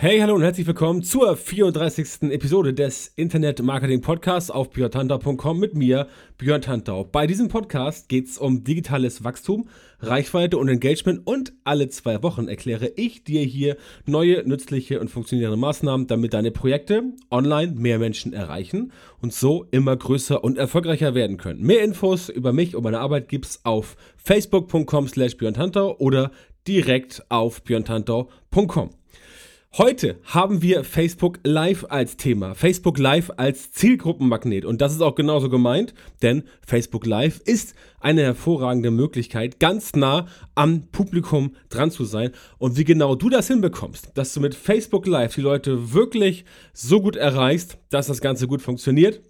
Hey, hallo und herzlich willkommen zur 34. Episode des Internet Marketing Podcasts auf björntantau.com mit mir, Björn Tantau. Bei diesem Podcast geht es um digitales Wachstum, Reichweite und Engagement und alle zwei Wochen erkläre ich dir hier neue, nützliche und funktionierende Maßnahmen, damit deine Projekte online mehr Menschen erreichen und so immer größer und erfolgreicher werden können. Mehr Infos über mich und meine Arbeit gibt's auf facebook.com slash björntantau oder direkt auf björntantau.com. Heute haben wir Facebook Live als Thema. Facebook Live als Zielgruppenmagnet. Und das ist auch genauso gemeint, denn Facebook Live ist eine hervorragende Möglichkeit, ganz nah am Publikum dran zu sein. Und wie genau du das hinbekommst, dass du mit Facebook Live die Leute wirklich so gut erreichst, dass das Ganze gut funktioniert,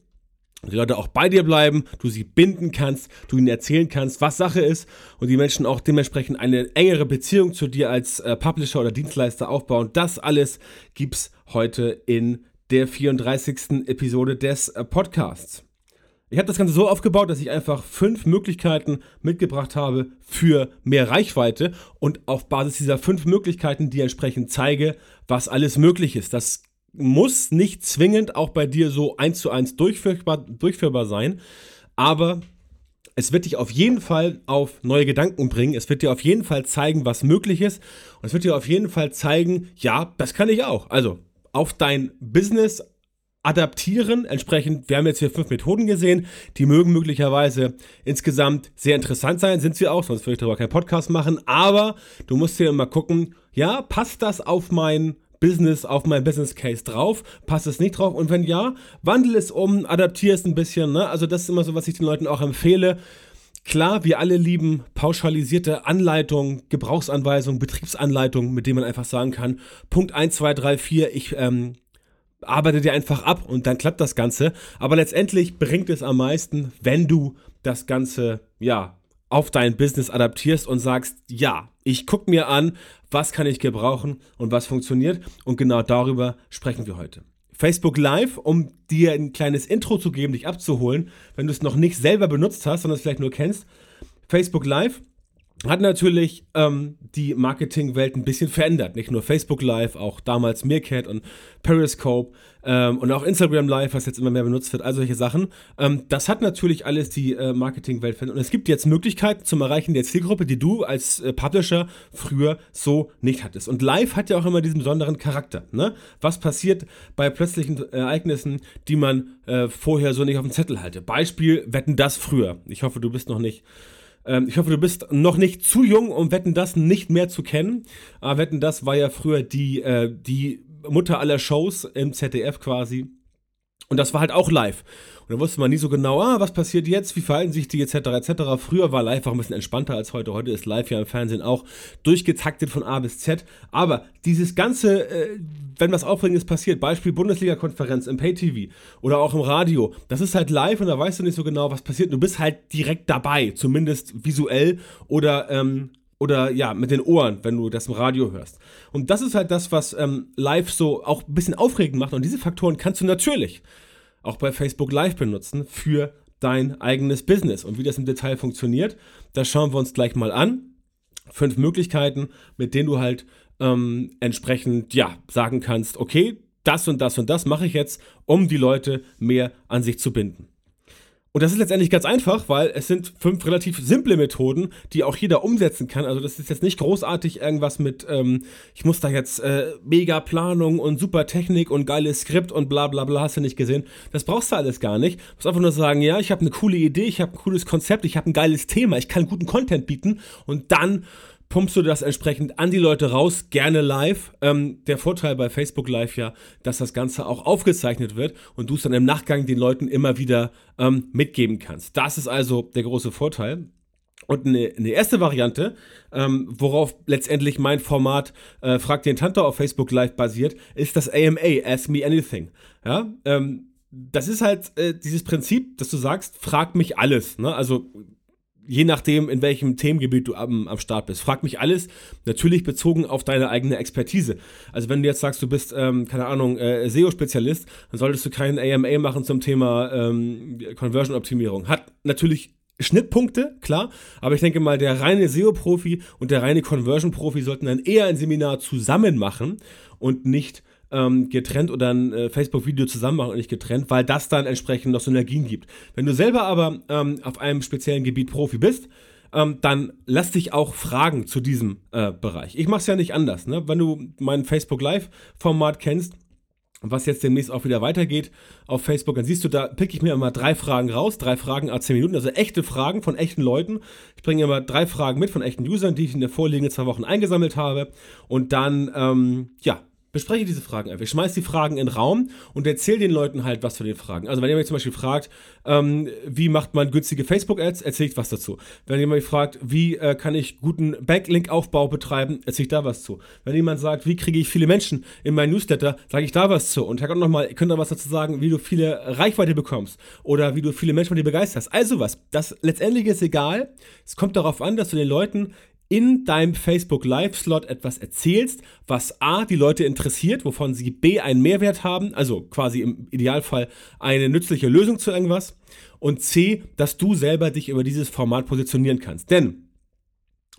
die Leute auch bei dir bleiben, du sie binden kannst, du ihnen erzählen kannst, was Sache ist und die Menschen auch dementsprechend eine engere Beziehung zu dir als äh, Publisher oder Dienstleister aufbauen. Das alles gibt's heute in der 34. Episode des äh, Podcasts. Ich habe das Ganze so aufgebaut, dass ich einfach fünf Möglichkeiten mitgebracht habe für mehr Reichweite und auf Basis dieser fünf Möglichkeiten die entsprechend zeige, was alles möglich ist. Das muss nicht zwingend auch bei dir so eins zu eins durchführbar, durchführbar sein, aber es wird dich auf jeden Fall auf neue Gedanken bringen. Es wird dir auf jeden Fall zeigen, was möglich ist. Und es wird dir auf jeden Fall zeigen, ja, das kann ich auch. Also auf dein Business adaptieren. Entsprechend, wir haben jetzt hier fünf Methoden gesehen, die mögen möglicherweise insgesamt sehr interessant sein, sind sie auch, sonst würde ich darüber keinen Podcast machen. Aber du musst dir immer gucken, ja, passt das auf mein Business auf mein Business Case drauf? Passt es nicht drauf? Und wenn ja, wandel es um, adaptiere es ein bisschen. Ne? Also das ist immer so, was ich den Leuten auch empfehle. Klar, wir alle lieben pauschalisierte Anleitungen, Gebrauchsanweisungen, Betriebsanleitungen, mit denen man einfach sagen kann, Punkt 1, 2, 3, 4, ich ähm, arbeite dir einfach ab und dann klappt das Ganze. Aber letztendlich bringt es am meisten, wenn du das Ganze, ja, auf dein Business adaptierst und sagst, ja, ich gucke mir an, was kann ich gebrauchen und was funktioniert. Und genau darüber sprechen wir heute. Facebook Live, um dir ein kleines Intro zu geben, dich abzuholen, wenn du es noch nicht selber benutzt hast, sondern es vielleicht nur kennst. Facebook Live hat natürlich ähm, die Marketingwelt ein bisschen verändert. Nicht nur Facebook Live, auch damals Meerkat und Periscope ähm, und auch Instagram Live, was jetzt immer mehr benutzt wird, all solche Sachen. Ähm, das hat natürlich alles die äh, Marketingwelt verändert. Und es gibt jetzt Möglichkeiten zum Erreichen der Zielgruppe, die du als äh, Publisher früher so nicht hattest. Und Live hat ja auch immer diesen besonderen Charakter. Ne? Was passiert bei plötzlichen Ereignissen, die man äh, vorher so nicht auf dem Zettel hatte? Beispiel, wetten das früher. Ich hoffe, du bist noch nicht ähm, ich hoffe, du bist noch nicht zu jung, um Wetten das nicht mehr zu kennen. Aber äh, Wetten das war ja früher die, äh, die Mutter aller Shows im ZDF quasi. Und das war halt auch live. Und da wusste man nie so genau, ah, was passiert jetzt, wie verhalten sich die etc. etc. Früher war live auch ein bisschen entspannter als heute. Heute ist live ja im Fernsehen auch durchgetaktet von A bis Z. Aber dieses ganze, äh, wenn was Aufregendes passiert, Beispiel Bundesliga-Konferenz im Pay-TV oder auch im Radio, das ist halt live und da weißt du nicht so genau, was passiert. Du bist halt direkt dabei, zumindest visuell oder ähm, oder ja, mit den Ohren, wenn du das im Radio hörst. Und das ist halt das, was ähm, live so auch ein bisschen aufregend macht. Und diese Faktoren kannst du natürlich auch bei Facebook Live benutzen für dein eigenes Business. Und wie das im Detail funktioniert, das schauen wir uns gleich mal an. Fünf Möglichkeiten, mit denen du halt ähm, entsprechend ja sagen kannst, okay, das und das und das mache ich jetzt, um die Leute mehr an sich zu binden. Und das ist letztendlich ganz einfach, weil es sind fünf relativ simple Methoden, die auch jeder umsetzen kann. Also das ist jetzt nicht großartig irgendwas mit, ähm, ich muss da jetzt äh, mega Planung und super Technik und geiles Skript und bla bla bla, hast du nicht gesehen. Das brauchst du alles gar nicht. Du musst einfach nur sagen, ja, ich habe eine coole Idee, ich habe ein cooles Konzept, ich habe ein geiles Thema, ich kann guten Content bieten und dann pumpst du das entsprechend an die Leute raus, gerne live. Ähm, der Vorteil bei Facebook Live ja, dass das Ganze auch aufgezeichnet wird und du es dann im Nachgang den Leuten immer wieder ähm, mitgeben kannst. Das ist also der große Vorteil. Und eine, eine erste Variante, ähm, worauf letztendlich mein Format äh, Frag den Tante auf Facebook Live basiert, ist das AMA, Ask Me Anything. Ja, ähm, das ist halt äh, dieses Prinzip, dass du sagst, frag mich alles. Ne? Also je nachdem, in welchem Themengebiet du am, am Start bist. Frag mich alles, natürlich bezogen auf deine eigene Expertise. Also wenn du jetzt sagst, du bist, ähm, keine Ahnung, äh, SEO-Spezialist, dann solltest du keinen AMA machen zum Thema ähm, Conversion-Optimierung. Hat natürlich Schnittpunkte, klar, aber ich denke mal, der reine SEO-Profi und der reine Conversion-Profi sollten dann eher ein Seminar zusammen machen und nicht ähm, getrennt oder ein äh, Facebook-Video zusammen machen und nicht getrennt, weil das dann entsprechend noch Synergien gibt. Wenn du selber aber ähm, auf einem speziellen Gebiet Profi bist, ähm, dann lass dich auch fragen zu diesem äh, Bereich. Ich mache es ja nicht anders. Ne? Wenn du mein Facebook Live-Format kennst, was jetzt demnächst auch wieder weitergeht auf Facebook, dann siehst du, da pick ich mir immer drei Fragen raus, drei Fragen a 10 Minuten, also echte Fragen von echten Leuten. Ich bringe immer drei Fragen mit von echten Usern, die ich in der vorliegenden zwei Wochen eingesammelt habe. Und dann, ähm, ja, bespreche diese Fragen einfach. Ich schmeiß die Fragen in den Raum und erzähle den Leuten halt was von den Fragen. Also wenn jemand zum Beispiel fragt, ähm, wie macht man günstige Facebook-Ads, erzähle ich was dazu. Wenn jemand fragt, wie äh, kann ich guten Backlink-Aufbau betreiben, erzähle ich da was zu. Wenn jemand sagt, wie kriege ich viele Menschen in mein Newsletter, sage ich da was zu. Und Herr Gott nochmal, ihr könnt da was dazu sagen, wie du viele Reichweite bekommst oder wie du viele Menschen von dir begeisterst. Also was. Das letztendlich ist egal. Es kommt darauf an, dass du den Leuten in deinem Facebook Live-Slot etwas erzählst, was A, die Leute interessiert, wovon sie B, einen Mehrwert haben, also quasi im Idealfall eine nützliche Lösung zu irgendwas, und C, dass du selber dich über dieses Format positionieren kannst. Denn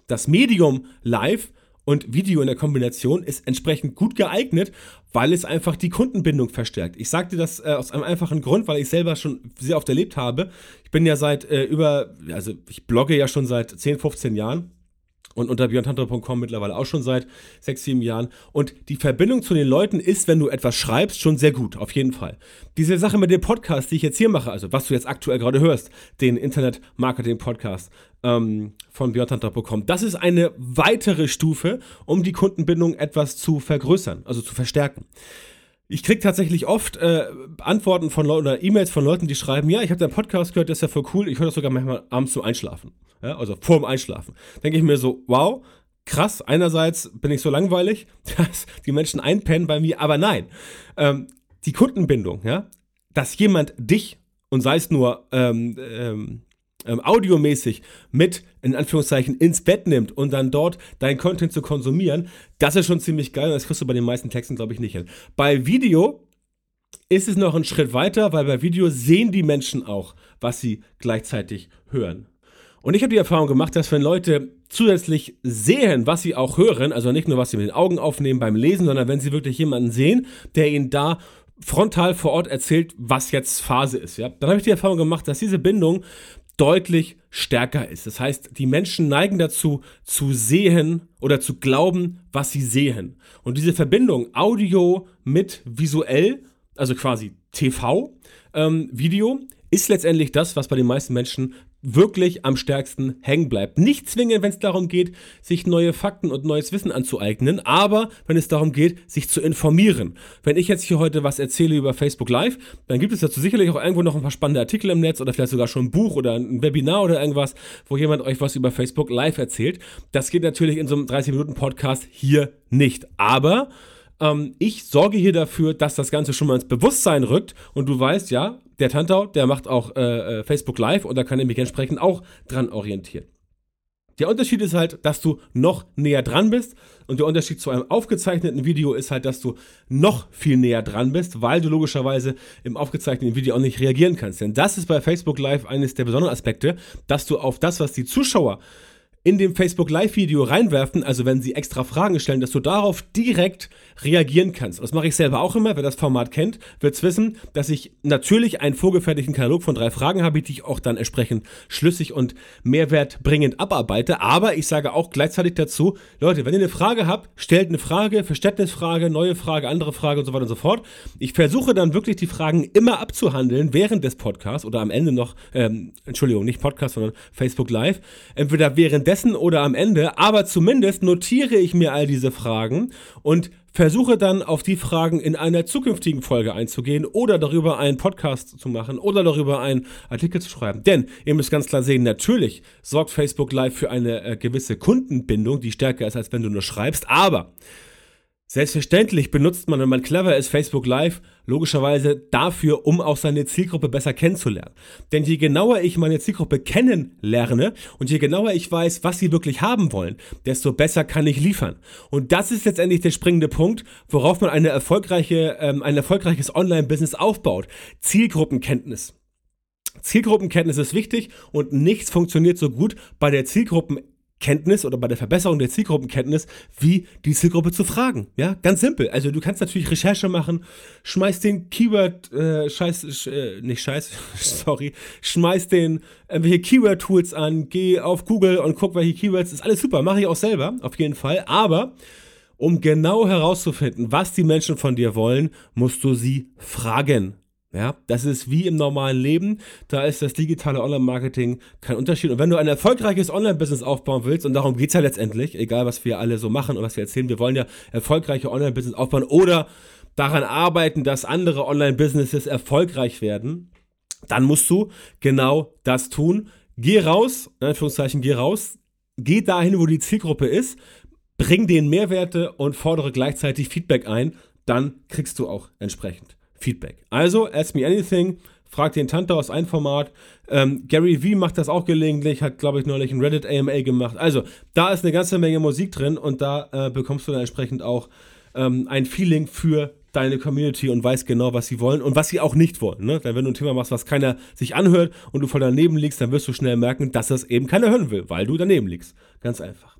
das Medium Live und Video in der Kombination ist entsprechend gut geeignet, weil es einfach die Kundenbindung verstärkt. Ich sagte das äh, aus einem einfachen Grund, weil ich selber schon sehr oft erlebt habe. Ich bin ja seit äh, über, also ich blogge ja schon seit 10, 15 Jahren und unter björntantor.com mittlerweile auch schon seit sechs, sieben Jahren. Und die Verbindung zu den Leuten ist, wenn du etwas schreibst, schon sehr gut, auf jeden Fall. Diese Sache mit dem Podcast, die ich jetzt hier mache, also was du jetzt aktuell gerade hörst, den Internet-Marketing-Podcast ähm, von björntantor.com, das ist eine weitere Stufe, um die Kundenbindung etwas zu vergrößern, also zu verstärken. Ich kriege tatsächlich oft äh, Antworten von Leuten oder E-Mails von Leuten, die schreiben, ja, ich habe deinen Podcast gehört, das ist ja voll cool, ich höre das sogar manchmal abends zum Einschlafen. Ja, also vorm Einschlafen. Denke ich mir so, wow, krass, einerseits bin ich so langweilig, dass die Menschen einpennen bei mir, aber nein. Ähm, die Kundenbindung, ja, dass jemand dich und sei es nur ähm, ähm, ähm, audiomäßig mit, in Anführungszeichen, ins Bett nimmt und dann dort dein Content zu konsumieren, das ist schon ziemlich geil und das kriegst du bei den meisten Texten, glaube ich, nicht hin. Bei Video ist es noch ein Schritt weiter, weil bei Video sehen die Menschen auch, was sie gleichzeitig hören. Und ich habe die Erfahrung gemacht, dass wenn Leute zusätzlich sehen, was sie auch hören, also nicht nur was sie mit den Augen aufnehmen beim Lesen, sondern wenn sie wirklich jemanden sehen, der ihnen da frontal vor Ort erzählt, was jetzt Phase ist, ja, dann habe ich die Erfahrung gemacht, dass diese Bindung deutlich stärker ist. Das heißt, die Menschen neigen dazu, zu sehen oder zu glauben, was sie sehen. Und diese Verbindung Audio mit visuell, also quasi TV, ähm, Video, ist letztendlich das, was bei den meisten Menschen wirklich am stärksten hängen bleibt. Nicht zwingend, wenn es darum geht, sich neue Fakten und neues Wissen anzueignen, aber wenn es darum geht, sich zu informieren. Wenn ich jetzt hier heute was erzähle über Facebook Live, dann gibt es dazu sicherlich auch irgendwo noch ein paar spannende Artikel im Netz oder vielleicht sogar schon ein Buch oder ein Webinar oder irgendwas, wo jemand euch was über Facebook Live erzählt. Das geht natürlich in so einem 30-Minuten-Podcast hier nicht. Aber ähm, ich sorge hier dafür, dass das Ganze schon mal ins Bewusstsein rückt und du weißt, ja, der Tantau, der macht auch äh, äh, Facebook Live und da kann er mich entsprechend auch dran orientieren. Der Unterschied ist halt, dass du noch näher dran bist und der Unterschied zu einem aufgezeichneten Video ist halt, dass du noch viel näher dran bist, weil du logischerweise im aufgezeichneten Video auch nicht reagieren kannst. Denn das ist bei Facebook Live eines der besonderen Aspekte, dass du auf das, was die Zuschauer in dem Facebook Live-Video reinwerfen, also wenn sie extra Fragen stellen, dass du darauf direkt reagieren kannst. Das mache ich selber auch immer. Wer das Format kennt, wird es wissen, dass ich natürlich einen vorgefertigten Katalog von drei Fragen habe, die ich auch dann entsprechend schlüssig und mehrwertbringend abarbeite. Aber ich sage auch gleichzeitig dazu, Leute, wenn ihr eine Frage habt, stellt eine Frage, Verständnisfrage, neue Frage, andere Frage und so weiter und so fort. Ich versuche dann wirklich die Fragen immer abzuhandeln während des Podcasts oder am Ende noch, ähm, Entschuldigung, nicht Podcast, sondern Facebook Live. Entweder während währenddessen oder am Ende, aber zumindest notiere ich mir all diese Fragen und versuche dann auf die Fragen in einer zukünftigen Folge einzugehen oder darüber einen Podcast zu machen oder darüber einen Artikel zu schreiben. Denn ihr müsst ganz klar sehen, natürlich sorgt Facebook Live für eine äh, gewisse Kundenbindung, die stärker ist, als wenn du nur schreibst, aber Selbstverständlich benutzt man, wenn man clever ist, Facebook Live logischerweise dafür, um auch seine Zielgruppe besser kennenzulernen. Denn je genauer ich meine Zielgruppe kennenlerne und je genauer ich weiß, was sie wirklich haben wollen, desto besser kann ich liefern. Und das ist letztendlich der springende Punkt, worauf man eine erfolgreiche, ähm, ein erfolgreiches Online-Business aufbaut. Zielgruppenkenntnis. Zielgruppenkenntnis ist wichtig und nichts funktioniert so gut bei der Zielgruppen Kenntnis oder bei der Verbesserung der Zielgruppenkenntnis, wie die Zielgruppe zu fragen. Ja, ganz simpel. Also du kannst natürlich Recherche machen, schmeiß den Keyword, äh, scheiß, äh, nicht scheiß, sorry, schmeiß den irgendwelche Keyword-Tools an, geh auf Google und guck, welche Keywords, ist alles super, mache ich auch selber, auf jeden Fall. Aber um genau herauszufinden, was die Menschen von dir wollen, musst du sie fragen. Ja, das ist wie im normalen Leben. Da ist das digitale Online-Marketing kein Unterschied. Und wenn du ein erfolgreiches Online-Business aufbauen willst, und darum geht's ja letztendlich, egal was wir alle so machen und was wir erzählen, wir wollen ja erfolgreiche Online-Business aufbauen oder daran arbeiten, dass andere Online-Businesses erfolgreich werden, dann musst du genau das tun. Geh raus, in Anführungszeichen, geh raus, geh dahin, wo die Zielgruppe ist, bring denen Mehrwerte und fordere gleichzeitig Feedback ein, dann kriegst du auch entsprechend. Feedback. Also, Ask Me Anything, frag den Tante aus ein Format. Ähm, Gary Vee macht das auch gelegentlich, hat, glaube ich, neulich ein Reddit AMA gemacht. Also, da ist eine ganze Menge Musik drin und da äh, bekommst du dann entsprechend auch ähm, ein Feeling für deine Community und weißt genau, was sie wollen und was sie auch nicht wollen. Ne? Denn wenn du ein Thema machst, was keiner sich anhört und du voll daneben liegst, dann wirst du schnell merken, dass das eben keiner hören will, weil du daneben liegst. Ganz einfach.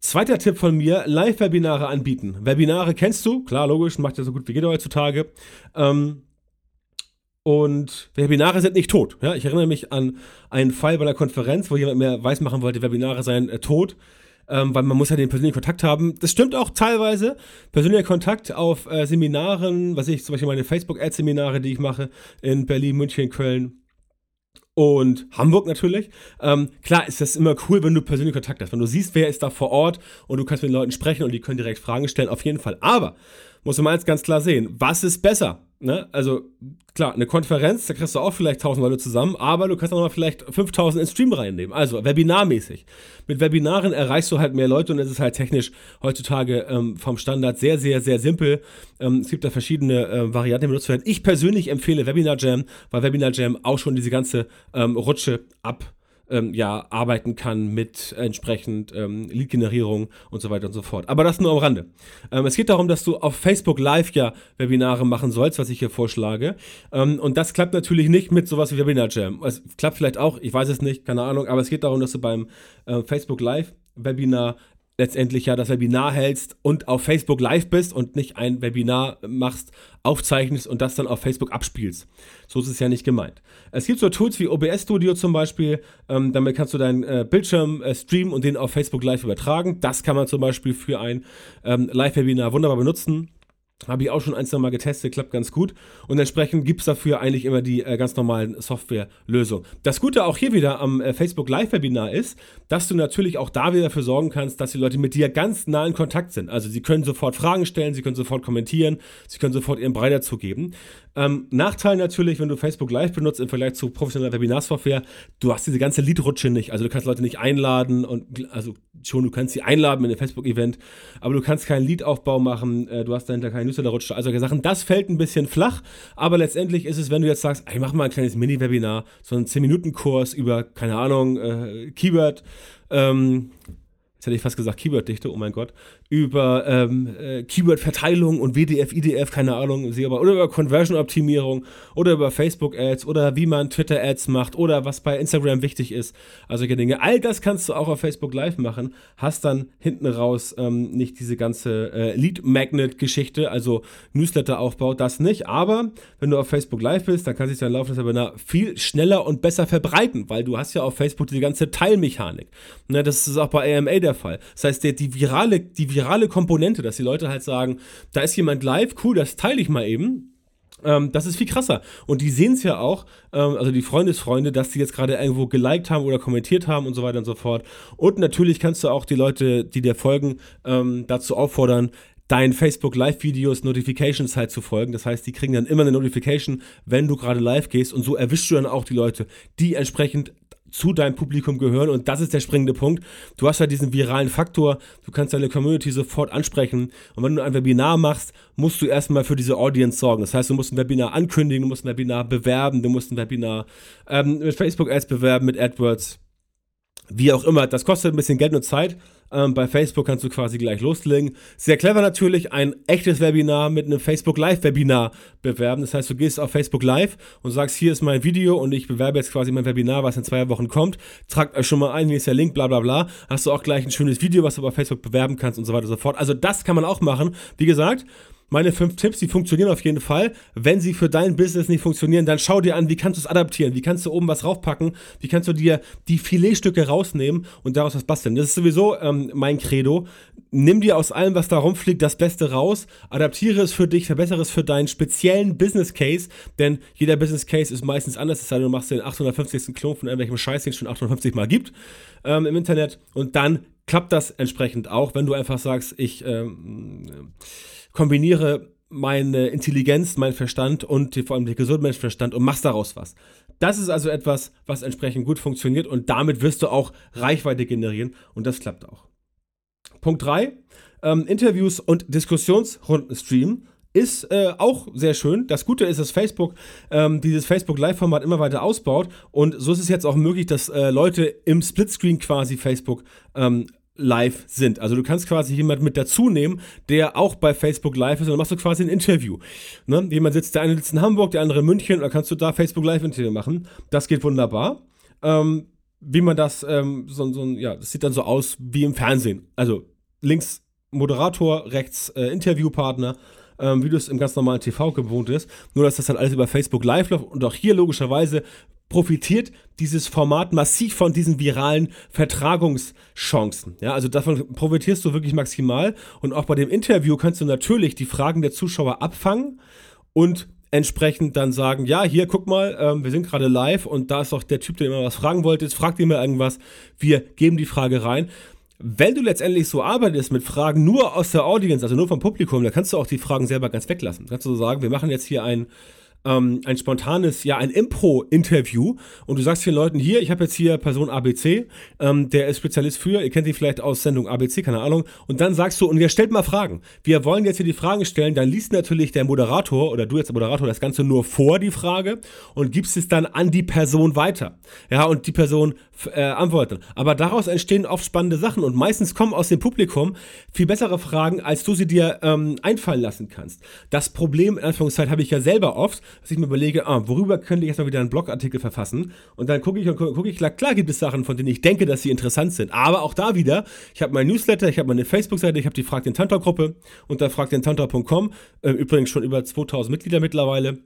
Zweiter Tipp von mir, Live-Webinare anbieten. Webinare kennst du, klar, logisch, macht ja so gut wie jeder heutzutage. Ähm, und Webinare sind nicht tot. Ja? Ich erinnere mich an einen Fall bei einer Konferenz, wo jemand mir weismachen wollte, Webinare seien äh, tot, ähm, weil man muss ja den persönlichen Kontakt haben. Das stimmt auch teilweise. Persönlicher Kontakt auf äh, Seminaren, was ich zum Beispiel meine Facebook-Ad-Seminare, die ich mache in Berlin, München, Köln, und Hamburg natürlich. Ähm, klar ist das immer cool, wenn du persönlich Kontakt hast, wenn du siehst, wer ist da vor Ort und du kannst mit den Leuten sprechen und die können direkt Fragen stellen, auf jeden Fall. Aber muss man eins ganz klar sehen, was ist besser? Ne? Also klar, eine Konferenz, da kriegst du auch vielleicht 1000 Leute zusammen, aber du kannst auch mal vielleicht 5000 ins Stream reinnehmen, also webinarmäßig. Mit Webinaren erreichst du halt mehr Leute und es ist halt technisch heutzutage ähm, vom Standard sehr, sehr, sehr simpel. Ähm, es gibt da verschiedene äh, Varianten, die benutzt werden. Ich persönlich empfehle Webinar Jam, weil Webinar Jam auch schon diese ganze ähm, Rutsche ab ähm, ja, arbeiten kann mit entsprechend ähm, Lead-Generierung und so weiter und so fort. Aber das nur am Rande. Ähm, es geht darum, dass du auf Facebook Live ja Webinare machen sollst, was ich hier vorschlage. Ähm, und das klappt natürlich nicht mit sowas wie Webinar Jam. Es klappt vielleicht auch, ich weiß es nicht, keine Ahnung, aber es geht darum, dass du beim äh, Facebook Live Webinar letztendlich ja das Webinar hältst und auf Facebook live bist und nicht ein Webinar machst, aufzeichnest und das dann auf Facebook abspielst. So ist es ja nicht gemeint. Es gibt so Tools wie OBS Studio zum Beispiel, ähm, damit kannst du deinen äh, Bildschirm äh, streamen und den auf Facebook live übertragen. Das kann man zum Beispiel für ein ähm, Live-Webinar wunderbar benutzen. Habe ich auch schon ein, zwei Mal getestet, klappt ganz gut. Und entsprechend gibt es dafür eigentlich immer die äh, ganz normalen Softwarelösungen. Das Gute auch hier wieder am äh, Facebook Live-Webinar ist, dass du natürlich auch da wieder dafür sorgen kannst, dass die Leute mit dir ganz nah in Kontakt sind. Also sie können sofort Fragen stellen, sie können sofort kommentieren, sie können sofort ihren Brei dazugeben. Ähm, Nachteil natürlich, wenn du Facebook Live benutzt im Vergleich zu professioneller Webinarsoftware, du hast diese ganze Lead-Rutsche nicht. Also du kannst Leute nicht einladen und also schon, du kannst sie einladen in ein Facebook-Event, aber du kannst keinen Lead-Aufbau machen, äh, du hast dahinter keinen Newsletter-Rutsche, also Sachen. Das fällt ein bisschen flach, aber letztendlich ist es, wenn du jetzt sagst, ich mach mal ein kleines Mini-Webinar, so einen 10-Minuten-Kurs über, keine Ahnung, äh, Keyword, ähm, jetzt hätte ich fast gesagt Keyword-Dichte, oh mein Gott, über ähm, äh, Keyword-Verteilung und WDF, IDF, keine Ahnung, oder über Conversion-Optimierung oder über Facebook-Ads oder wie man Twitter-Ads macht oder was bei Instagram wichtig ist. Also solche Dinge. All das kannst du auch auf Facebook Live machen, hast dann hinten raus ähm, nicht diese ganze äh, Lead-Magnet-Geschichte, also Newsletter-Aufbau, das nicht. Aber wenn du auf Facebook Live bist, dann kann sich dein laufendes Webinar viel schneller und besser verbreiten, weil du hast ja auf Facebook die ganze Teilmechanik. Ne, das ist auch bei AMA der Fall. Das heißt, der, die, virale, die virale Komponente, dass die Leute halt sagen, da ist jemand live, cool, das teile ich mal eben. Ähm, das ist viel krasser. Und die sehen es ja auch, ähm, also die Freundesfreunde, dass die jetzt gerade irgendwo geliked haben oder kommentiert haben und so weiter und so fort. Und natürlich kannst du auch die Leute, die dir folgen, ähm, dazu auffordern, deinen Facebook Live-Videos Notifications halt zu folgen. Das heißt, die kriegen dann immer eine Notification, wenn du gerade live gehst und so erwischst du dann auch die Leute, die entsprechend zu deinem Publikum gehören und das ist der springende Punkt. Du hast ja diesen viralen Faktor, du kannst deine Community sofort ansprechen und wenn du ein Webinar machst, musst du erstmal für diese Audience sorgen. Das heißt, du musst ein Webinar ankündigen, du musst ein Webinar bewerben, du musst ein Webinar ähm, mit Facebook Ads bewerben, mit AdWords, wie auch immer. Das kostet ein bisschen Geld und Zeit. Ähm, bei Facebook kannst du quasi gleich loslegen. Sehr clever natürlich, ein echtes Webinar mit einem Facebook Live Webinar bewerben. Das heißt, du gehst auf Facebook Live und sagst, hier ist mein Video und ich bewerbe jetzt quasi mein Webinar, was in zwei Wochen kommt. Tragt euch schon mal ein, hier ist der Link, bla bla bla. Hast du auch gleich ein schönes Video, was du bei Facebook bewerben kannst und so weiter und so fort. Also das kann man auch machen. Wie gesagt, meine fünf Tipps, die funktionieren auf jeden Fall. Wenn sie für dein Business nicht funktionieren, dann schau dir an, wie kannst du es adaptieren, wie kannst du oben was raufpacken, wie kannst du dir die Filetstücke rausnehmen und daraus was basteln. Das ist sowieso ähm, mein Credo. Nimm dir aus allem, was da rumfliegt, das Beste raus, adaptiere es für dich, verbessere es für deinen speziellen Business Case, denn jeder Business Case ist meistens anders, es sei denn, du machst den 850. Klon von irgendwelchem Scheiß, den es schon 850 Mal gibt ähm, im Internet und dann klappt das entsprechend auch, wenn du einfach sagst, ich ähm, kombiniere meine Intelligenz, mein Verstand und die, vor allem der gesunde Menschenverstand und machst daraus was. Das ist also etwas, was entsprechend gut funktioniert und damit wirst du auch Reichweite generieren und das klappt auch. Punkt 3. Ähm, Interviews und Diskussionsrunden streamen ist äh, auch sehr schön. Das Gute ist, dass Facebook ähm, dieses Facebook Live-Format immer weiter ausbaut und so ist es jetzt auch möglich, dass äh, Leute im Splitscreen quasi Facebook ähm, live sind. Also du kannst quasi jemand mit dazu nehmen, der auch bei Facebook live ist und dann machst du quasi ein Interview. Ne? Jemand sitzt, der eine sitzt in Hamburg, der andere in München und dann kannst du da Facebook live Interview machen. Das geht wunderbar. Ähm, wie man das, ähm, so, so, ja, das sieht dann so aus wie im Fernsehen. Also links Moderator, rechts äh, Interviewpartner ähm, wie du es im ganz normalen TV gewohnt ist. Nur, dass das dann alles über Facebook Live läuft und auch hier logischerweise profitiert dieses Format massiv von diesen viralen Vertragungschancen. Ja, also davon profitierst du wirklich maximal. Und auch bei dem Interview kannst du natürlich die Fragen der Zuschauer abfangen und entsprechend dann sagen, ja, hier, guck mal, ähm, wir sind gerade live und da ist doch der Typ, der immer was fragen wollte, jetzt fragt mir irgendwas, wir geben die Frage rein. Wenn du letztendlich so arbeitest mit Fragen nur aus der Audience, also nur vom Publikum, dann kannst du auch die Fragen selber ganz weglassen. Kannst du so sagen, wir machen jetzt hier ein ähm, ein spontanes, ja, ein Impro-Interview und du sagst den Leuten hier, ich habe jetzt hier Person ABC, ähm, der ist Spezialist für, ihr kennt ihn vielleicht aus Sendung ABC, keine Ahnung, und dann sagst du, und ihr stellt mal Fragen. Wir wollen jetzt hier die Fragen stellen, dann liest natürlich der Moderator oder du jetzt der Moderator das Ganze nur vor, die Frage, und gibst es dann an die Person weiter. Ja, und die Person äh, antwortet. Aber daraus entstehen oft spannende Sachen und meistens kommen aus dem Publikum viel bessere Fragen, als du sie dir ähm, einfallen lassen kannst. Das Problem, in Anführungszeichen, habe ich ja selber oft, dass ich mir überlege, ah, worüber könnte ich jetzt mal wieder einen Blogartikel verfassen? Und dann gucke ich und gucke ich, klar, klar gibt es Sachen, von denen ich denke, dass sie interessant sind. Aber auch da wieder, ich habe mein Newsletter, ich habe meine Facebook-Seite, ich habe die Frag den Tantor-Gruppe unter fragdentantor.com, äh, übrigens schon über 2000 Mitglieder mittlerweile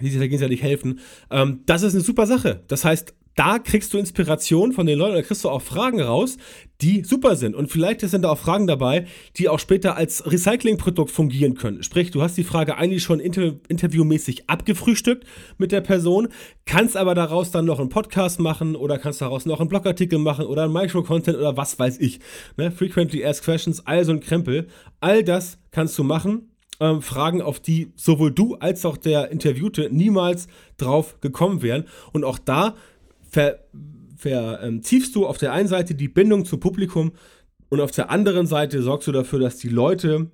die sich da gegenseitig helfen. Ähm, das ist eine super Sache. Das heißt, da kriegst du Inspiration von den Leuten, da kriegst du auch Fragen raus, die super sind. Und vielleicht sind da auch Fragen dabei, die auch später als Recyclingprodukt fungieren können. Sprich, du hast die Frage eigentlich schon inter interviewmäßig abgefrühstückt mit der Person, kannst aber daraus dann noch einen Podcast machen oder kannst daraus noch einen Blogartikel machen oder einen Micro-Content oder was weiß ich. Ne? Frequently Asked Questions, all so ein Krempel. All das kannst du machen ähm, Fragen, auf die sowohl du als auch der Interviewte niemals drauf gekommen wären. Und auch da vertiefst ähm, du auf der einen Seite die Bindung zum Publikum und auf der anderen Seite sorgst du dafür, dass die Leute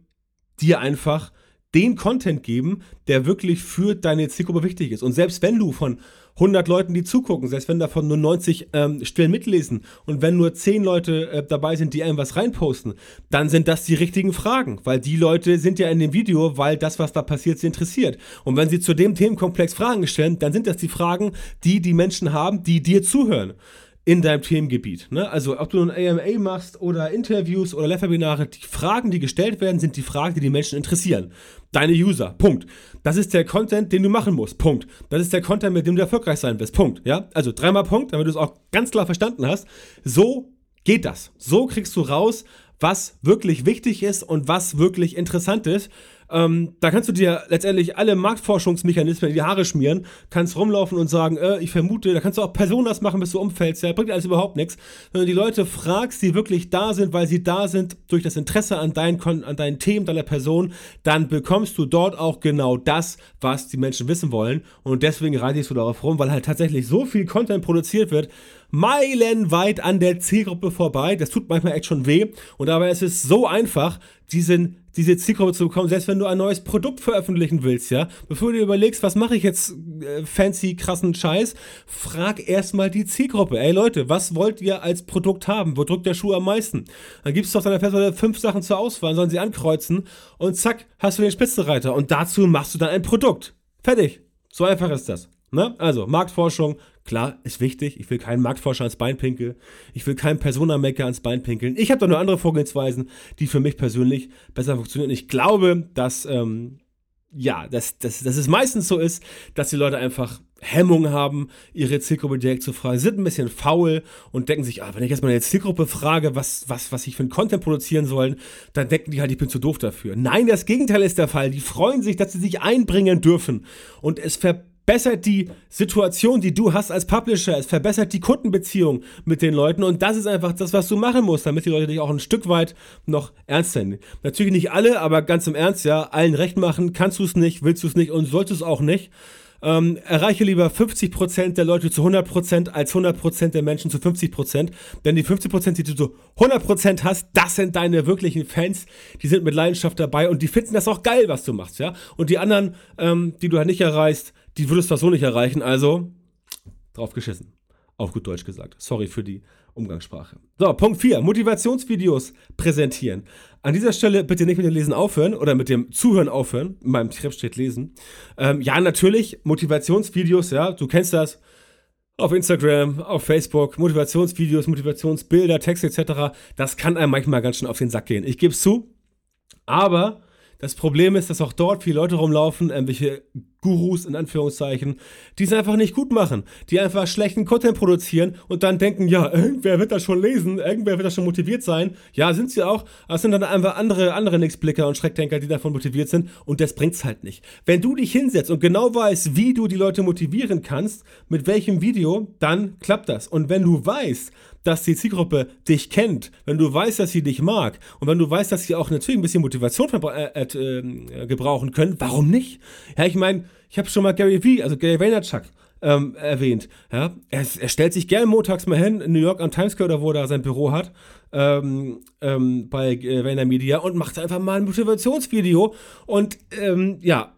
dir einfach den Content geben, der wirklich für deine Zielgruppe wichtig ist. Und selbst wenn du von 100 Leuten, die zugucken, selbst wenn davon nur 90 ähm, still mitlesen und wenn nur 10 Leute äh, dabei sind, die irgendwas reinposten, dann sind das die richtigen Fragen, weil die Leute sind ja in dem Video, weil das, was da passiert, sie interessiert. Und wenn sie zu dem Themenkomplex Fragen stellen, dann sind das die Fragen, die die Menschen haben, die dir zuhören in deinem Themengebiet. Ne? Also ob du ein AMA machst oder Interviews oder Live-Webinare, die Fragen, die gestellt werden, sind die Fragen, die die Menschen interessieren. Deine User. Punkt. Das ist der Content, den du machen musst. Punkt. Das ist der Content, mit dem du erfolgreich sein wirst. Punkt. Ja? Also dreimal Punkt, damit du es auch ganz klar verstanden hast. So geht das. So kriegst du raus, was wirklich wichtig ist und was wirklich interessant ist. Ähm, da kannst du dir letztendlich alle Marktforschungsmechanismen in die Haare schmieren, kannst rumlaufen und sagen, äh, ich vermute, da kannst du auch Personas machen, bis du umfällst, ja, bringt alles überhaupt nichts. Wenn du die Leute fragst, die wirklich da sind, weil sie da sind, durch das Interesse an deinen, an deinen Themen, deiner Person, dann bekommst du dort auch genau das, was die Menschen wissen wollen. Und deswegen reitest du darauf rum, weil halt tatsächlich so viel Content produziert wird, meilenweit an der Zielgruppe vorbei. Das tut manchmal echt schon weh. Und dabei ist es so einfach, diesen, diese Zielgruppe zu bekommen, selbst wenn du ein neues Produkt veröffentlichen willst, ja. Bevor du dir überlegst, was mache ich jetzt äh, fancy, krassen Scheiß, frag erstmal die Zielgruppe. Ey Leute, was wollt ihr als Produkt haben? Wo drückt der Schuh am meisten? Dann gibst du auf deiner Festplatte fünf Sachen zur Auswahl, sollen sie ankreuzen und zack, hast du den Spitzenreiter. Und dazu machst du dann ein Produkt. Fertig. So einfach ist das. Ne? Also, Marktforschung, klar, ist wichtig. Ich will keinen Marktforscher ans Bein pinkeln. Ich will keinen Persona-Maker ans Bein pinkeln. Ich habe da nur andere Vorgehensweisen, die für mich persönlich besser funktionieren. Ich glaube, dass, ähm, ja, dass, dass, dass es meistens so ist, dass die Leute einfach Hemmung haben, ihre Zielgruppe direkt zu fragen. Sind ein bisschen faul und denken sich, ah, wenn ich jetzt mal eine Zielgruppe frage, was, was, was ich für einen Content produzieren sollen, dann denken die halt, ich bin zu doof dafür. Nein, das Gegenteil ist der Fall. Die freuen sich, dass sie sich einbringen dürfen. Und es ver verbessert die Situation, die du hast als Publisher. Es verbessert die Kundenbeziehung mit den Leuten. Und das ist einfach das, was du machen musst, damit die Leute dich auch ein Stück weit noch ernst nehmen. Natürlich nicht alle, aber ganz im Ernst, ja, allen recht machen. Kannst du es nicht, willst du es nicht und solltest es auch nicht. Ähm, erreiche lieber 50% der Leute zu 100% als 100% der Menschen zu 50%. Denn die 50%, die du zu 100% hast, das sind deine wirklichen Fans. Die sind mit Leidenschaft dabei und die finden das auch geil, was du machst, ja. Und die anderen, ähm, die du halt nicht erreichst, die würdest du so nicht erreichen, also drauf geschissen. Auf gut Deutsch gesagt. Sorry für die Umgangssprache. So, Punkt 4. Motivationsvideos präsentieren. An dieser Stelle bitte nicht mit dem Lesen aufhören oder mit dem Zuhören aufhören. In meinem Skript steht Lesen. Ähm, ja, natürlich, Motivationsvideos, ja, du kennst das. Auf Instagram, auf Facebook, Motivationsvideos, Motivationsbilder, Texte etc. Das kann einem manchmal ganz schön auf den Sack gehen. Ich gebe es zu. Aber das Problem ist, dass auch dort viele Leute rumlaufen, irgendwelche Gurus in Anführungszeichen, die es einfach nicht gut machen, die einfach schlechten Content produzieren und dann denken, ja, irgendwer wird das schon lesen, irgendwer wird das schon motiviert sein. Ja, sind sie auch, aber es sind dann einfach andere, andere Nixblicker und Schreckdenker, die davon motiviert sind und das bringt's halt nicht. Wenn du dich hinsetzt und genau weißt, wie du die Leute motivieren kannst, mit welchem Video, dann klappt das. Und wenn du weißt, dass die Zielgruppe dich kennt, wenn du weißt, dass sie dich mag und wenn du weißt, dass sie auch natürlich ein bisschen Motivation äh, äh, gebrauchen können, warum nicht? Ja, ich meine, ich habe schon mal Gary Vee, also Gary Vaynerchuk, ähm, erwähnt. Ja? Er, er, stellt sich gerne montags mal hin in New York am Times Square, wo er sein Büro hat, ähm, ähm, bei äh, Vayner Media und macht einfach mal ein Motivationsvideo. Und ähm, ja,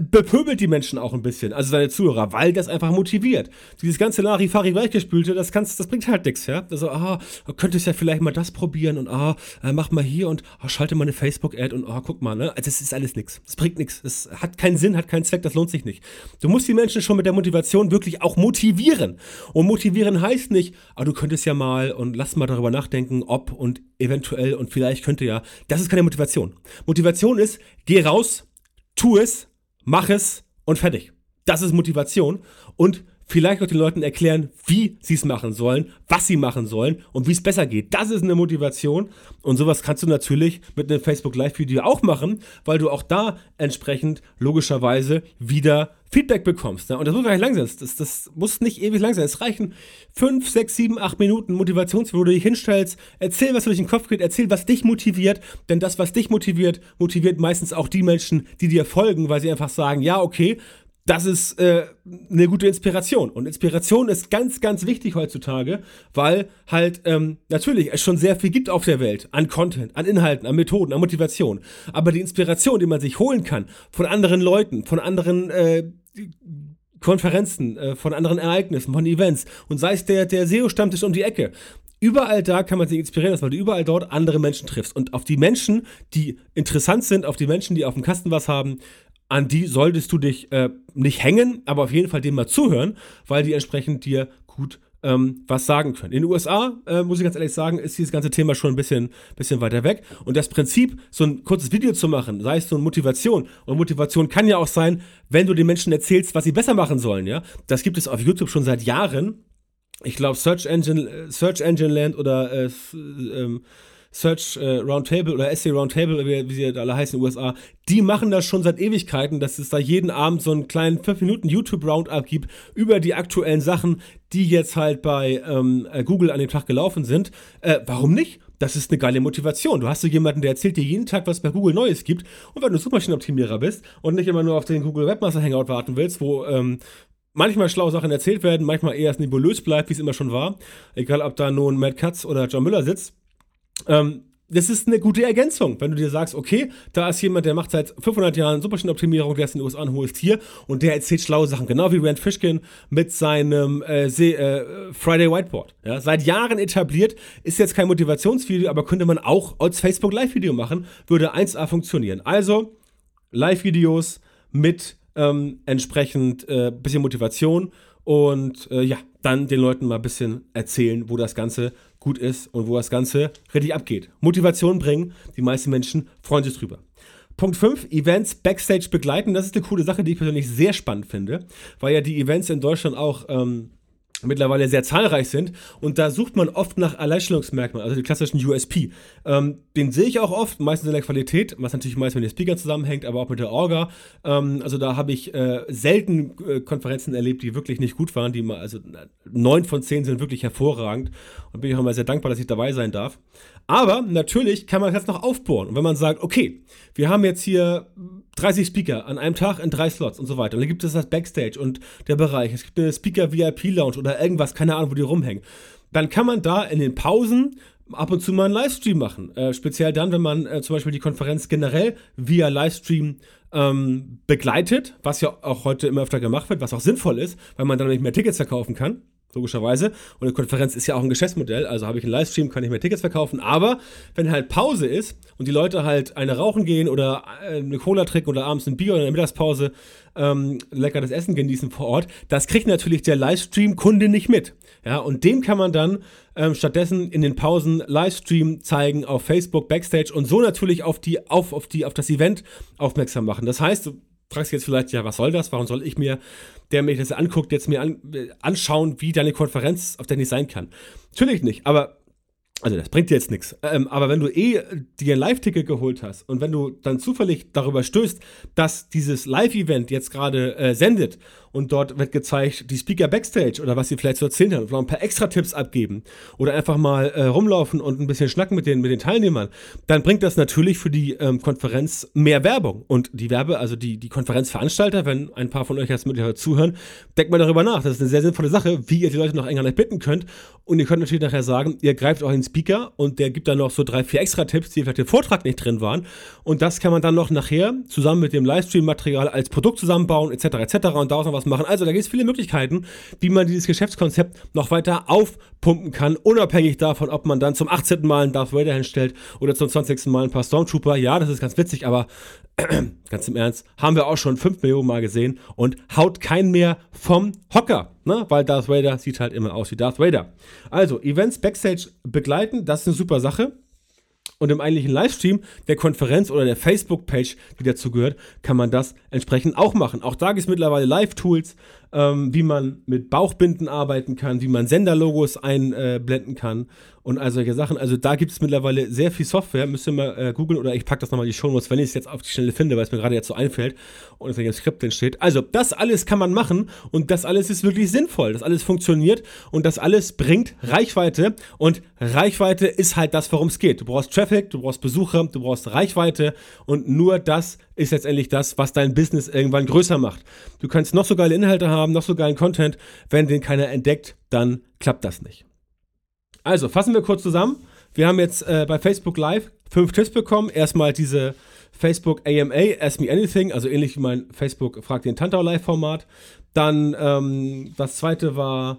bepöbelt die Menschen auch ein bisschen, also seine Zuhörer, weil das einfach motiviert. Dieses ganze Larifari gleichgespülte, das kannst, das bringt halt nichts, ja. Also, ah, könntest ja vielleicht mal das probieren und ah, äh, mach mal hier und ah, schalte mal eine Facebook-Ad und ah, guck mal, ne? Also, das ist alles nichts. Das bringt nichts. Das hat keinen Sinn, hat keinen Zweck, das lohnt sich nicht. Du musst die Menschen schon mit der Motivation wirklich auch motivieren. Und motivieren heißt nicht, ah, du könntest ja mal und lass mal darüber nachdenken, ob und eventuell und vielleicht könnte ja. Das ist keine Motivation. Motivation ist, geh raus, tu es, mach es und fertig. Das ist Motivation und vielleicht auch den Leuten erklären, wie sie es machen sollen, was sie machen sollen und wie es besser geht. Das ist eine Motivation und sowas kannst du natürlich mit einem Facebook Live Video auch machen, weil du auch da entsprechend logischerweise wieder Feedback bekommst. Ne? Und das muss gar nicht lang sein. Das, das muss nicht ewig lang sein. Es reichen 5, 6, 7, 8 Minuten Motivationsvideo, wo du dich hinstellst, erzähl, was durch den Kopf geht, erzähl, was dich motiviert, denn das, was dich motiviert, motiviert meistens auch die Menschen, die dir folgen, weil sie einfach sagen, ja, okay, das ist äh, eine gute Inspiration. Und Inspiration ist ganz, ganz wichtig heutzutage, weil halt ähm, natürlich es schon sehr viel gibt auf der Welt an Content, an Inhalten, an Methoden, an Motivation. Aber die Inspiration, die man sich holen kann von anderen Leuten, von anderen äh, Konferenzen, äh, von anderen Ereignissen, von Events und sei es der, der SEO-Stammtisch um die Ecke. Überall da kann man sich inspirieren weil du überall dort andere Menschen triffst. Und auf die Menschen, die interessant sind, auf die Menschen, die auf dem Kasten was haben, an die solltest du dich äh, nicht hängen, aber auf jeden Fall dem mal zuhören, weil die entsprechend dir gut ähm, was sagen können. In den USA, äh, muss ich ganz ehrlich sagen, ist dieses ganze Thema schon ein bisschen, bisschen weiter weg. Und das Prinzip, so ein kurzes Video zu machen, sei es so eine Motivation, und Motivation kann ja auch sein, wenn du den Menschen erzählst, was sie besser machen sollen, ja. Das gibt es auf YouTube schon seit Jahren. Ich glaube, Search Engine, Search Engine Land oder äh, ähm, Search äh, Roundtable oder Essay Roundtable, wie, wie sie alle heißen in den USA, die machen das schon seit Ewigkeiten, dass es da jeden Abend so einen kleinen 5 Minuten YouTube-Roundup gibt über die aktuellen Sachen, die jetzt halt bei ähm, äh, Google an dem Tag gelaufen sind. Äh, warum nicht? Das ist eine geile Motivation. Du hast so jemanden, der erzählt dir jeden Tag, was bei Google Neues gibt. Und wenn du Suchmaschinenoptimierer bist und nicht immer nur auf den Google Webmaster Hangout warten willst, wo ähm, manchmal schlaue Sachen erzählt werden, manchmal eher nebulös bleibt, wie es immer schon war. Egal, ob da nun Matt Katz oder John Müller sitzt. Ähm, das ist eine gute Ergänzung, wenn du dir sagst, okay, da ist jemand, der macht seit 500 Jahren Suchmaschinenoptimierung, der ist in den USA ein hohes Tier und der erzählt schlaue Sachen, genau wie Rand Fishkin mit seinem äh, äh, Friday Whiteboard. Ja, seit Jahren etabliert, ist jetzt kein Motivationsvideo, aber könnte man auch als Facebook Live-Video machen, würde 1A funktionieren. Also Live-Videos mit ähm, entsprechend äh, bisschen Motivation und äh, ja, dann den Leuten mal ein bisschen erzählen, wo das Ganze gut ist und wo das Ganze richtig abgeht. Motivation bringen, die meisten Menschen freuen sich drüber. Punkt 5, Events Backstage begleiten. Das ist eine coole Sache, die ich persönlich sehr spannend finde, weil ja die Events in Deutschland auch ähm, mittlerweile sehr zahlreich sind und da sucht man oft nach Alleinstellungsmerkmalen, also die klassischen USP. Ähm, den sehe ich auch oft, meistens in der Qualität, was natürlich meist mit den Speakern zusammenhängt, aber auch mit der Orga. Ähm, also da habe ich äh, selten äh, Konferenzen erlebt, die wirklich nicht gut waren, die mal, also neun von zehn sind wirklich hervorragend und bin ich auch immer sehr dankbar, dass ich dabei sein darf. Aber natürlich kann man das noch aufbohren. Und wenn man sagt, okay, wir haben jetzt hier 30 Speaker an einem Tag in drei Slots und so weiter. Und dann gibt es das Backstage und der Bereich. Es gibt eine Speaker-VIP-Lounge oder irgendwas, keine Ahnung, wo die rumhängen. Dann kann man da in den Pausen ab und zu mal einen Livestream machen. Äh, speziell dann, wenn man äh, zum Beispiel die Konferenz generell via Livestream ähm, begleitet, was ja auch heute immer öfter gemacht wird, was auch sinnvoll ist, weil man dann nicht mehr Tickets verkaufen kann logischerweise. Und eine Konferenz ist ja auch ein Geschäftsmodell, also habe ich einen Livestream, kann ich mehr Tickets verkaufen. Aber wenn halt Pause ist und die Leute halt eine rauchen gehen oder äh, eine Cola trinken oder abends ein Bier oder eine Mittagspause ähm, leckeres Essen genießen vor Ort, das kriegt natürlich der Livestream-Kunde nicht mit. Ja, und dem kann man dann ähm, stattdessen in den Pausen Livestream zeigen auf Facebook, Backstage und so natürlich auf die, auf, auf die, auf das Event aufmerksam machen. Das heißt, du fragst jetzt vielleicht, ja, was soll das? Warum soll ich mir, der mich das anguckt, jetzt mir an, äh, anschauen, wie deine Konferenz auf der nicht sein kann? Natürlich nicht, aber also das bringt dir jetzt nichts. Ähm, aber wenn du eh dir ein Live-Ticket geholt hast und wenn du dann zufällig darüber stößt, dass dieses Live-Event jetzt gerade äh, sendet und dort wird gezeigt, die Speaker Backstage oder was sie vielleicht zu erzählen haben, oder ein paar Extra-Tipps abgeben oder einfach mal äh, rumlaufen und ein bisschen schnacken mit den, mit den Teilnehmern, dann bringt das natürlich für die ähm, Konferenz mehr Werbung. Und die Werbe, also die, die Konferenzveranstalter, wenn ein paar von euch jetzt möglicherweise zuhören, denkt mal darüber nach. Das ist eine sehr sinnvolle Sache, wie ihr die Leute noch enger bitten könnt. Und ihr könnt natürlich nachher sagen, ihr greift auch den Speaker und der gibt dann noch so drei, vier Extra-Tipps, die vielleicht im Vortrag nicht drin waren. Und das kann man dann noch nachher zusammen mit dem Livestream-Material als Produkt zusammenbauen, etc. etc. und daraus noch was machen. Also da gibt es viele Möglichkeiten, wie man dieses Geschäftskonzept noch weiter aufpumpen kann, unabhängig davon, ob man dann zum 18. Mal einen Darth Vader hinstellt oder zum 20. Mal ein paar Stormtrooper. Ja, das ist ganz witzig, aber ganz im Ernst, haben wir auch schon 5 Millionen Mal gesehen und haut keinen mehr vom Hocker, ne? weil Darth Vader sieht halt immer aus wie Darth Vader. Also, Events Backstage begleiten, das ist eine super Sache. Und im eigentlichen Livestream der Konferenz oder der Facebook-Page, die dazu gehört, kann man das entsprechend auch machen. Auch da gibt es mittlerweile Live-Tools, ähm, wie man mit Bauchbinden arbeiten kann, wie man Senderlogos einblenden äh, kann und all solche Sachen. Also da gibt es mittlerweile sehr viel Software. Müsst ihr mal äh, googeln oder ich packe das nochmal in die Show Notes, wenn ich es jetzt auf die Schnelle finde, weil es mir gerade jetzt so einfällt und es in dem Skript entsteht. Also das alles kann man machen und das alles ist wirklich sinnvoll. Das alles funktioniert und das alles bringt Reichweite und Reichweite ist halt das, worum es geht. Du brauchst Traffic, du brauchst Besucher, du brauchst Reichweite und nur das ist letztendlich das, was dein Business irgendwann größer macht. Du kannst noch so geile Inhalte haben, noch so geilen Content, wenn den keiner entdeckt, dann klappt das nicht. Also, fassen wir kurz zusammen. Wir haben jetzt äh, bei Facebook Live fünf Tipps bekommen. Erstmal diese Facebook AMA, Ask Me Anything, also ähnlich wie mein Facebook Frag den Tantau Live-Format. Dann ähm, das zweite war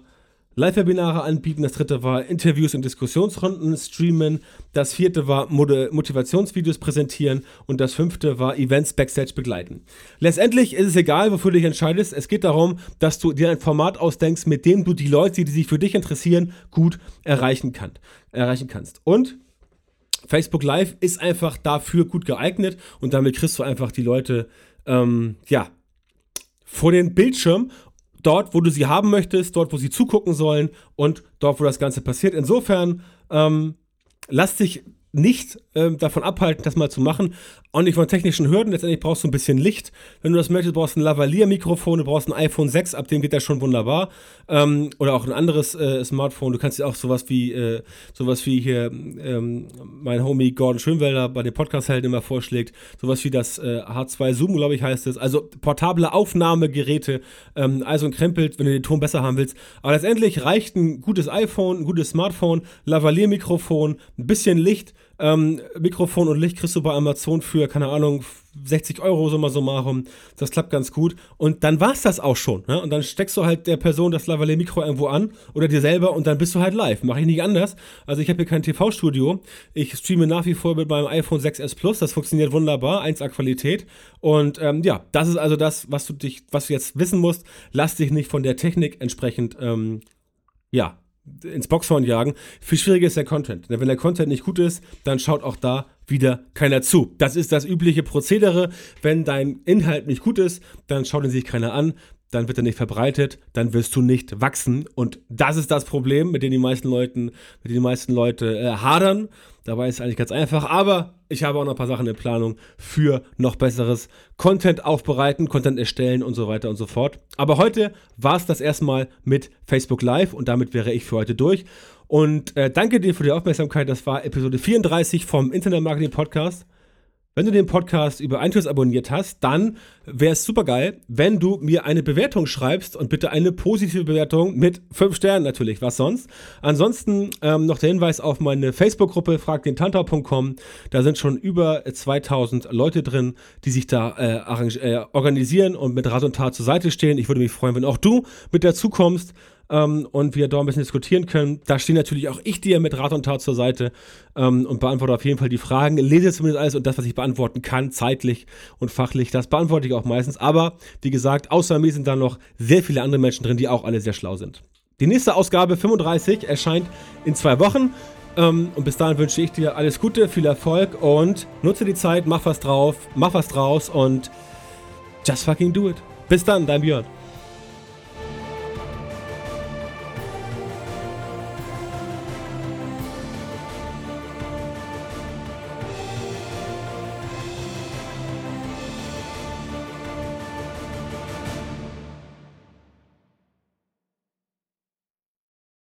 Live-Webinare anbieten. Das dritte war Interviews und Diskussionsrunden streamen. Das vierte war Motivationsvideos präsentieren. Und das fünfte war Events Backstage begleiten. Letztendlich ist es egal, wofür du dich entscheidest. Es geht darum, dass du dir ein Format ausdenkst, mit dem du die Leute, die sich für dich interessieren, gut erreichen, kann, erreichen kannst. Und Facebook Live ist einfach dafür gut geeignet und damit kriegst du einfach die Leute, ähm, ja, vor den Bildschirm dort, wo du sie haben möchtest, dort, wo sie zugucken sollen und dort, wo das Ganze passiert. Insofern, ähm, lass dich nicht ähm, davon abhalten, das mal zu machen. Auch nicht von technischen Hürden. Letztendlich brauchst du ein bisschen Licht. Wenn du das möchtest, brauchst du ein Lavalier-Mikrofon, du brauchst ein iPhone 6, ab dem geht das schon wunderbar. Ähm, oder auch ein anderes äh, Smartphone. Du kannst ja auch sowas wie, äh, sowas wie hier ähm, mein Homie Gordon Schönwelder bei den Podcast-Helden immer vorschlägt. Sowas wie das äh, H2 Zoom, glaube ich, heißt es. Also portable Aufnahmegeräte, ähm, also ein Krempelt, wenn du den Ton besser haben willst. Aber letztendlich reicht ein gutes iPhone, ein gutes Smartphone, Lavalier-Mikrofon, ein bisschen Licht ähm, Mikrofon und Licht kriegst du bei Amazon für, keine Ahnung, 60 Euro so mal so machen. Das klappt ganz gut. Und dann war's das auch schon. Ne? Und dann steckst du halt der Person das Lavalier Mikro irgendwo an oder dir selber und dann bist du halt live. Mache ich nicht anders. Also ich habe hier kein TV-Studio. Ich streame nach wie vor mit meinem iPhone 6s Plus. Das funktioniert wunderbar. 1A Qualität. Und ähm, ja, das ist also das, was du dich, was du jetzt wissen musst. Lass dich nicht von der Technik entsprechend, ähm, ja, ins Boxhorn jagen. Viel schwieriger ist der Content. Wenn der Content nicht gut ist, dann schaut auch da wieder keiner zu. Das ist das übliche Prozedere. Wenn dein Inhalt nicht gut ist, dann schaut ihn sich keiner an, dann wird er nicht verbreitet, dann wirst du nicht wachsen. Und das ist das Problem, mit dem die meisten Leuten, mit dem die meisten Leute äh, hadern. Dabei ist es eigentlich ganz einfach, aber ich habe auch noch ein paar Sachen in Planung für noch besseres Content aufbereiten, Content erstellen und so weiter und so fort. Aber heute war es das erstmal mit Facebook Live und damit wäre ich für heute durch. Und äh, danke dir für die Aufmerksamkeit. Das war Episode 34 vom Internet Marketing Podcast. Wenn du den Podcast über iTunes abonniert hast, dann wäre es super geil, wenn du mir eine Bewertung schreibst und bitte eine positive Bewertung mit 5 Sternen natürlich, was sonst. Ansonsten ähm, noch der Hinweis auf meine Facebook-Gruppe fragdentantau.com. Da sind schon über 2000 Leute drin, die sich da äh, äh, organisieren und mit Rat und Tat zur Seite stehen. Ich würde mich freuen, wenn auch du mit dazu kommst ähm, und wir da ein bisschen diskutieren können. Da stehe natürlich auch ich dir mit Rat und Tat zur Seite ähm, und beantworte auf jeden Fall die Fragen. Lese zumindest alles und das, was ich beantworten kann, zeitlich und fachlich, das beantworte ich auch meistens. Aber wie gesagt, außer mir sind da noch sehr viele andere Menschen drin, die auch alle sehr schlau sind. Die nächste Ausgabe 35 erscheint in zwei Wochen. Ähm, und bis dahin wünsche ich dir alles Gute, viel Erfolg und nutze die Zeit, mach was drauf, mach was draus und just fucking do it. Bis dann, dein Björn.